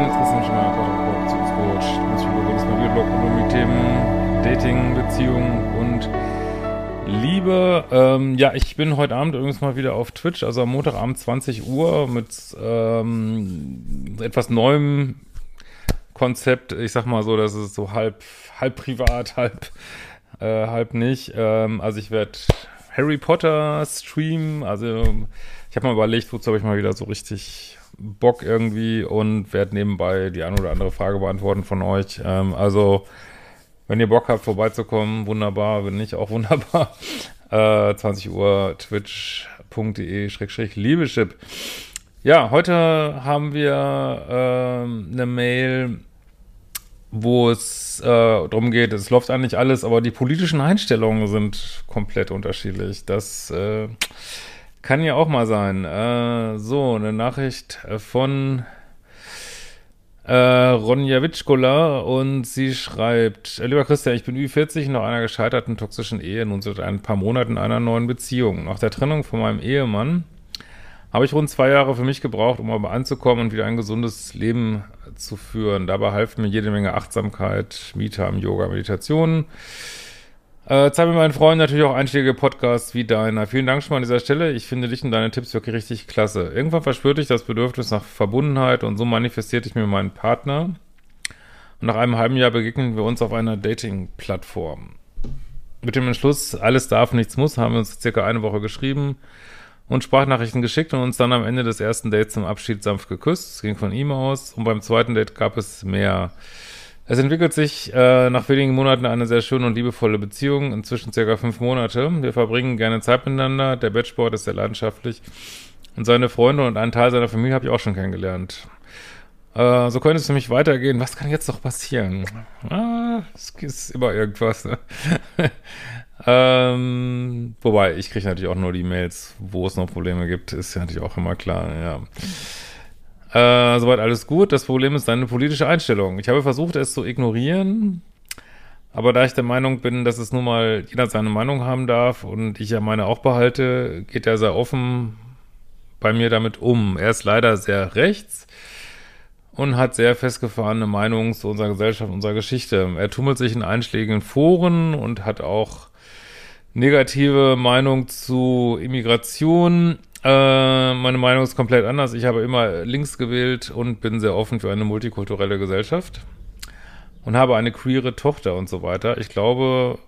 Es ist Christian Schemmer, Paartherapeut, Beziehungscoach, Psychologe, das mal wieder Blog die Themen Dating, Beziehung und Liebe. Ähm, ja, ich bin heute Abend übrigens mal wieder auf Twitch, also am Montagabend 20 Uhr mit ähm, etwas neuem Konzept. Ich sag mal so, das ist so halb, halb privat, halb, äh, halb nicht. Ähm, also ich werde Harry Potter streamen, also ich habe mal überlegt, wozu habe ich mal wieder so richtig Bock irgendwie und werde nebenbei die eine oder andere Frage beantworten von euch. Ähm, also, wenn ihr Bock habt, vorbeizukommen, wunderbar. Wenn nicht, auch wunderbar. Äh, 20 Uhr twitch.de-liebeschip. Ja, heute haben wir ähm, eine Mail, wo es äh, darum geht, es läuft eigentlich alles, aber die politischen Einstellungen sind komplett unterschiedlich. Das äh, kann ja auch mal sein. Äh, so, eine Nachricht von äh, Ronja Witschkola und sie schreibt, lieber Christian, ich bin Ü40 nach einer gescheiterten toxischen Ehe, nun seit ein paar Monaten in einer neuen Beziehung. Nach der Trennung von meinem Ehemann habe ich rund zwei Jahre für mich gebraucht, um aber anzukommen und wieder ein gesundes Leben zu führen. Dabei half mir jede Menge Achtsamkeit, Me-Time, Yoga, Meditationen. Äh, zeig mir meinen Freunden natürlich auch einschlägige Podcasts wie deiner. Vielen Dank schon mal an dieser Stelle. Ich finde dich und deine Tipps wirklich richtig klasse. Irgendwann verspürte ich das Bedürfnis nach Verbundenheit und so manifestierte ich mir meinen Partner. Und nach einem halben Jahr begegneten wir uns auf einer Dating-Plattform. Mit dem Entschluss, alles darf, nichts muss, haben wir uns circa eine Woche geschrieben und Sprachnachrichten geschickt und uns dann am Ende des ersten Dates zum Abschied sanft geküsst. Es ging von ihm aus und beim zweiten Date gab es mehr. Es entwickelt sich äh, nach wenigen Monaten eine sehr schöne und liebevolle Beziehung, inzwischen circa fünf Monate. Wir verbringen gerne Zeit miteinander, der Bettsport ist sehr leidenschaftlich und seine Freunde und einen Teil seiner Familie habe ich auch schon kennengelernt. Äh, so könnte es für mich weitergehen. Was kann jetzt noch passieren? Ah, es ist immer irgendwas. Ne? ähm, wobei, ich kriege natürlich auch nur die Mails, wo es noch Probleme gibt, ist ja natürlich auch immer klar, ja. Äh, soweit alles gut. Das Problem ist deine politische Einstellung. Ich habe versucht, es zu ignorieren, aber da ich der Meinung bin, dass es nun mal jeder seine Meinung haben darf und ich ja meine auch behalte, geht er sehr offen bei mir damit um. Er ist leider sehr rechts und hat sehr festgefahrene Meinungen zu unserer Gesellschaft, unserer Geschichte. Er tummelt sich in einschlägigen Foren und hat auch negative Meinung zu Immigration. Äh, meine Meinung ist komplett anders. Ich habe immer links gewählt und bin sehr offen für eine multikulturelle Gesellschaft und habe eine queere Tochter und so weiter. Ich glaube,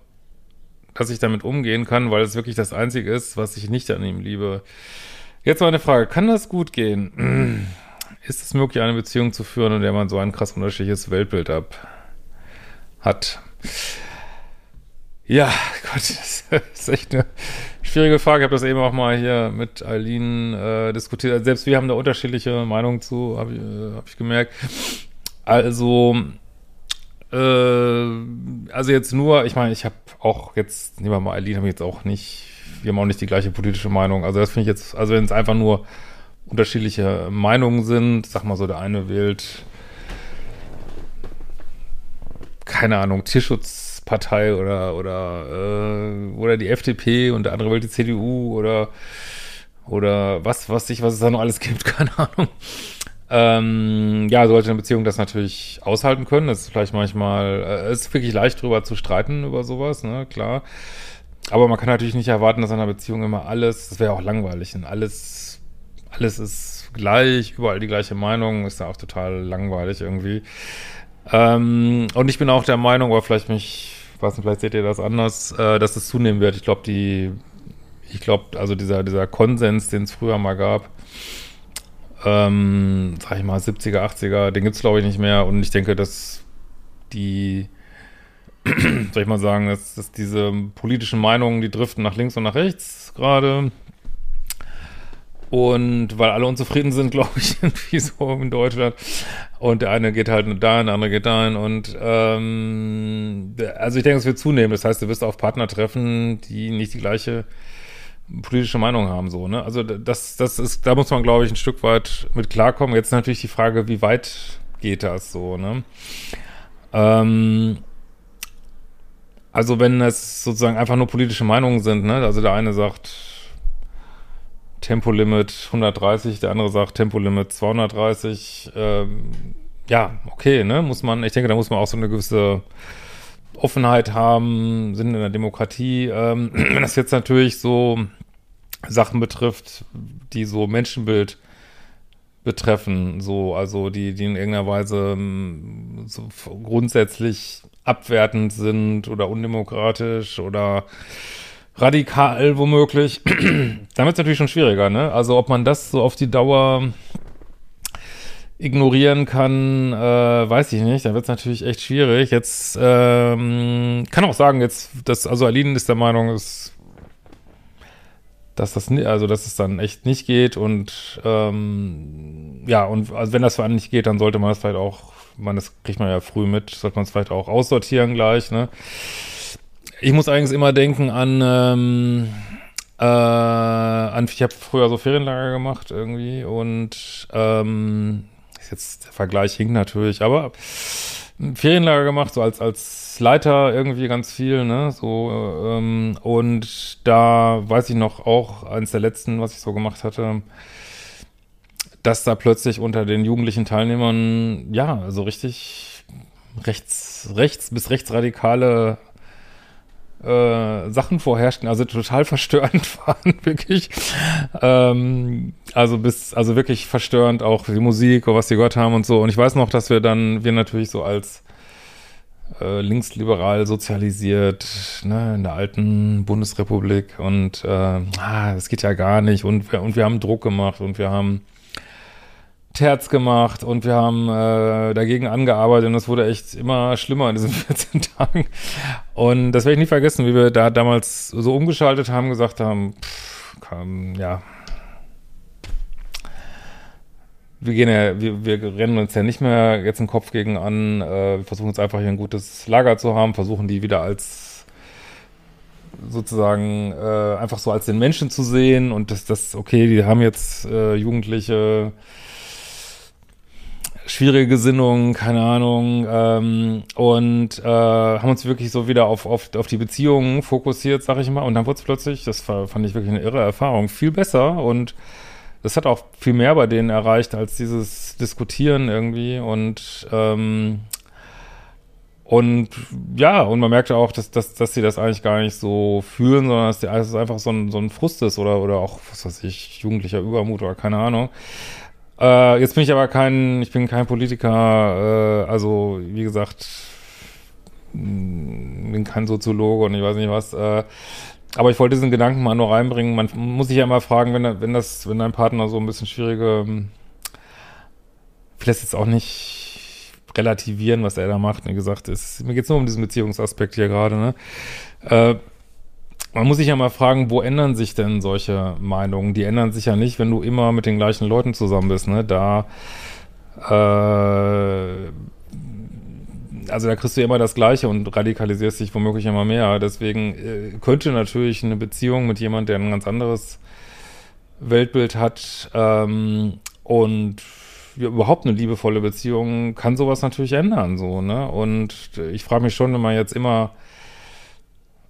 dass ich damit umgehen kann, weil es wirklich das Einzige ist, was ich nicht an ihm liebe. Jetzt mal eine Frage, kann das gut gehen? Ist es möglich, eine Beziehung zu führen, in der man so ein krass unterschiedliches Weltbild ab hat? Ja, Gott, das ist echt eine schwierige Frage. Ich habe das eben auch mal hier mit Eileen äh, diskutiert. Also selbst wir haben da unterschiedliche Meinungen zu, habe ich, äh, hab ich gemerkt. Also, äh, also jetzt nur, ich meine, ich habe auch jetzt, nehmen wir mal Eileen, habe ich jetzt auch nicht, wir haben auch nicht die gleiche politische Meinung. Also das finde ich jetzt, also wenn es einfach nur unterschiedliche Meinungen sind, sag mal so, der eine wählt, keine Ahnung, Tierschutzpartei oder oder äh, oder die FDP und der andere wählt die CDU oder oder was was sich was es da noch alles gibt, keine Ahnung. Ähm, ja, sollte eine Beziehung das natürlich aushalten können. Das ist vielleicht manchmal, äh, ist wirklich leicht drüber zu streiten über sowas, ne, klar. Aber man kann natürlich nicht erwarten, dass in einer Beziehung immer alles, das wäre auch langweilig, und alles, alles ist gleich, überall die gleiche Meinung, ist ja auch total langweilig irgendwie. Ähm, und ich bin auch der Meinung, oder vielleicht mich, weiß nicht, vielleicht seht ihr das anders, äh, dass es zunehmen wird. Ich glaube, die, ich glaube, also dieser, dieser Konsens, den es früher mal gab, ähm, sag ich mal, 70er, 80er, den gibt es glaube ich nicht mehr und ich denke, dass die, soll ich mal sagen, dass, dass diese politischen Meinungen, die driften nach links und nach rechts gerade. Und weil alle unzufrieden sind, glaube ich, irgendwie so in Deutschland. Und der eine geht halt dahin, der andere geht dahin. Und ähm, also ich denke, es wird zunehmen. Das heißt, du wirst auf Partner treffen, die nicht die gleiche politische Meinung haben, so, ne? Also das, das ist, da muss man, glaube ich, ein Stück weit mit klarkommen. Jetzt natürlich die Frage, wie weit geht das so, ne? Ähm, also wenn es sozusagen einfach nur politische Meinungen sind, ne? Also der eine sagt Tempolimit 130, der andere sagt Tempolimit 230, ähm, ja, okay, ne? Muss man, ich denke, da muss man auch so eine gewisse Offenheit haben, sind in der Demokratie. Ähm, wenn das jetzt natürlich so Sachen betrifft, die so Menschenbild betreffen, so, also die, die in irgendeiner Weise ähm, so grundsätzlich abwertend sind oder undemokratisch oder radikal womöglich, dann wird es natürlich schon schwieriger, ne? Also ob man das so auf die Dauer ignorieren kann, äh, weiß ich nicht. Da wird es natürlich echt schwierig. Jetzt ähm, kann auch sagen, jetzt, dass, also Aline ist der Meinung, ist, dass das also dass es dann echt nicht geht und ähm, ja, und also wenn das für einen nicht geht, dann sollte man das vielleicht auch, man, das kriegt man ja früh mit, sollte man es vielleicht auch aussortieren gleich, ne? Ich muss eigentlich immer denken an, ähm, äh, an ich habe früher so Ferienlager gemacht irgendwie und ähm, jetzt der Vergleich hinkt natürlich, aber Ferienlager gemacht, so als, als Leiter irgendwie ganz viel, ne, so, ähm, und da weiß ich noch auch, eines der letzten, was ich so gemacht hatte, dass da plötzlich unter den jugendlichen Teilnehmern, ja, so richtig rechts, rechts bis rechtsradikale äh, Sachen vorherrschten, also total verstörend waren, wirklich. Ähm, also bis, also wirklich verstörend auch die Musik und was die gehört haben und so. Und ich weiß noch, dass wir dann, wir natürlich so als äh, linksliberal sozialisiert, ne, in der alten Bundesrepublik und äh, ah, das geht ja gar nicht und wir, und wir haben Druck gemacht und wir haben Terz gemacht und wir haben äh, dagegen angearbeitet und es wurde echt immer schlimmer in diesen 14 Tagen. Und das werde ich nie vergessen, wie wir da damals so umgeschaltet haben, gesagt haben, pff, kam, ja, wir gehen ja, wir, wir rennen uns ja nicht mehr jetzt den Kopf gegen an, äh, wir versuchen jetzt einfach hier ein gutes Lager zu haben, versuchen die wieder als sozusagen äh, einfach so als den Menschen zu sehen und das, das okay, die haben jetzt äh, Jugendliche schwierige Gesinnung, keine Ahnung, ähm, und äh, haben uns wirklich so wieder auf, auf, auf die Beziehungen fokussiert, sag ich mal. Und dann wurde es plötzlich, das fand ich wirklich eine irre Erfahrung, viel besser und das hat auch viel mehr bei denen erreicht als dieses Diskutieren irgendwie und ähm, und ja, und man merkte auch, dass, dass, dass sie das eigentlich gar nicht so fühlen, sondern dass, es einfach so ein, so ein Frust ist oder, oder auch, was weiß ich, jugendlicher Übermut oder keine Ahnung. Äh, jetzt bin ich aber kein, ich bin kein Politiker, äh, also wie gesagt, mm, bin kein Soziologe und ich weiß nicht was. Äh, aber ich wollte diesen Gedanken mal nur reinbringen. Man muss sich ja immer fragen, wenn, wenn das, wenn dein Partner so ein bisschen schwierige, vielleicht jetzt auch nicht relativieren, was er da macht. Wie gesagt, ist, mir geht es nur um diesen Beziehungsaspekt hier gerade. Ne? Äh, man muss sich ja mal fragen, wo ändern sich denn solche Meinungen? Die ändern sich ja nicht, wenn du immer mit den gleichen Leuten zusammen bist, ne? Da, äh, also da kriegst du immer das Gleiche und radikalisierst dich womöglich immer mehr. Deswegen äh, könnte natürlich eine Beziehung mit jemand, der ein ganz anderes Weltbild hat ähm, und ja, überhaupt eine liebevolle Beziehung kann sowas natürlich ändern, so, ne? Und ich frage mich schon, wenn man jetzt immer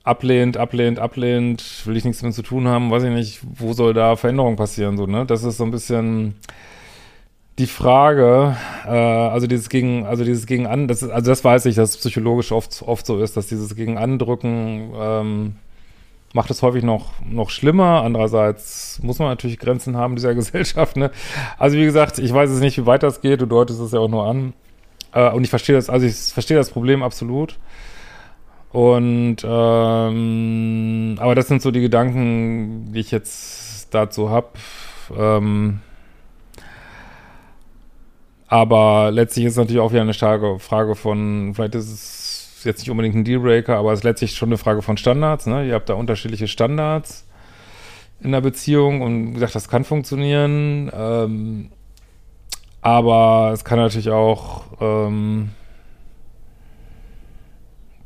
ablehnt, ablehnt, ablehnt, will ich nichts mehr zu tun haben, weiß ich nicht, wo soll da Veränderung passieren, so, ne? Das ist so ein bisschen die Frage, äh, also dieses gegen, also dieses gegen an, das ist, also das weiß ich, dass es psychologisch oft, oft so ist, dass dieses gegen andrücken, ähm, macht es häufig noch, noch schlimmer. Andererseits muss man natürlich Grenzen haben dieser Gesellschaft, ne? Also wie gesagt, ich weiß es nicht, wie weit das geht, du deutest es ja auch nur an. Äh, und ich verstehe das, also ich verstehe das Problem absolut. Und ähm, aber das sind so die Gedanken, die ich jetzt dazu habe. Ähm, Aber letztlich ist natürlich auch wieder eine starke Frage von, vielleicht ist es jetzt nicht unbedingt ein Dealbreaker, aber es ist letztlich schon eine Frage von Standards. Ne? Ihr habt da unterschiedliche Standards in der Beziehung und gesagt, das kann funktionieren. Ähm, aber es kann natürlich auch, ähm,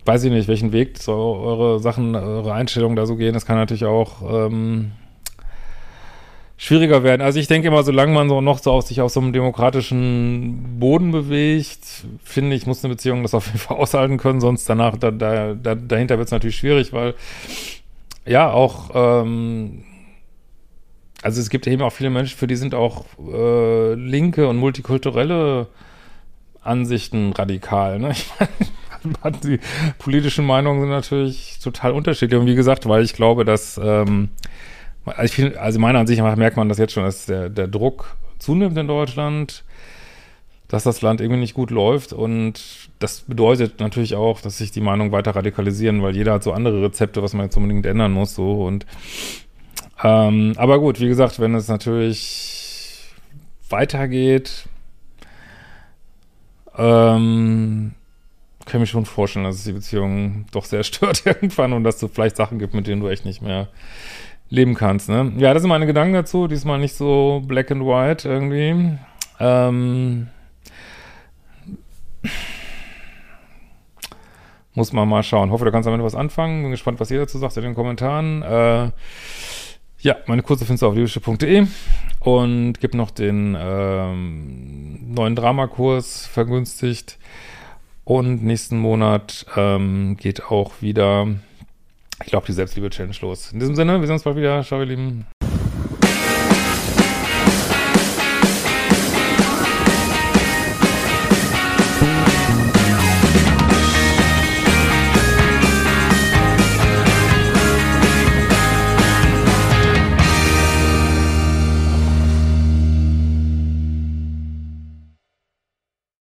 weiß ich nicht, welchen Weg so eure Sachen, eure Einstellungen da so gehen. Es kann natürlich auch ähm, schwieriger werden. Also ich denke immer, solange man so noch so auf sich auf so einem demokratischen Boden bewegt, finde ich, muss eine Beziehung das auf jeden Fall aushalten können, sonst danach, da, da, da dahinter wird es natürlich schwierig, weil ja, auch ähm, also es gibt eben auch viele Menschen, für die sind auch äh, linke und multikulturelle Ansichten radikal. Ne? Ich meine, die politischen Meinungen sind natürlich total unterschiedlich. Und wie gesagt, weil ich glaube, dass ähm, also, meiner Ansicht nach merkt man das jetzt schon, dass der, der Druck zunimmt in Deutschland, dass das Land irgendwie nicht gut läuft. Und das bedeutet natürlich auch, dass sich die Meinungen weiter radikalisieren, weil jeder hat so andere Rezepte, was man jetzt unbedingt ändern muss. So und ähm, aber gut, wie gesagt, wenn es natürlich weitergeht, ähm, kann mir schon vorstellen, dass es die Beziehung doch sehr stört irgendwann und dass es vielleicht Sachen gibt, mit denen du echt nicht mehr leben kannst. Ne? Ja, das sind meine Gedanken dazu. Diesmal nicht so black and white irgendwie. Ähm, muss man mal schauen. Hoffe, du kannst damit was anfangen. Bin gespannt, was ihr dazu sagt in den Kommentaren. Äh, ja, meine Kurse findest du auf liebische.de und gibt noch den ähm, neuen Dramakurs vergünstigt. Und nächsten Monat ähm, geht auch wieder, ich glaube, die Selbstliebe-Challenge los. In diesem Sinne, wir sehen uns bald wieder. Ciao, ihr Lieben.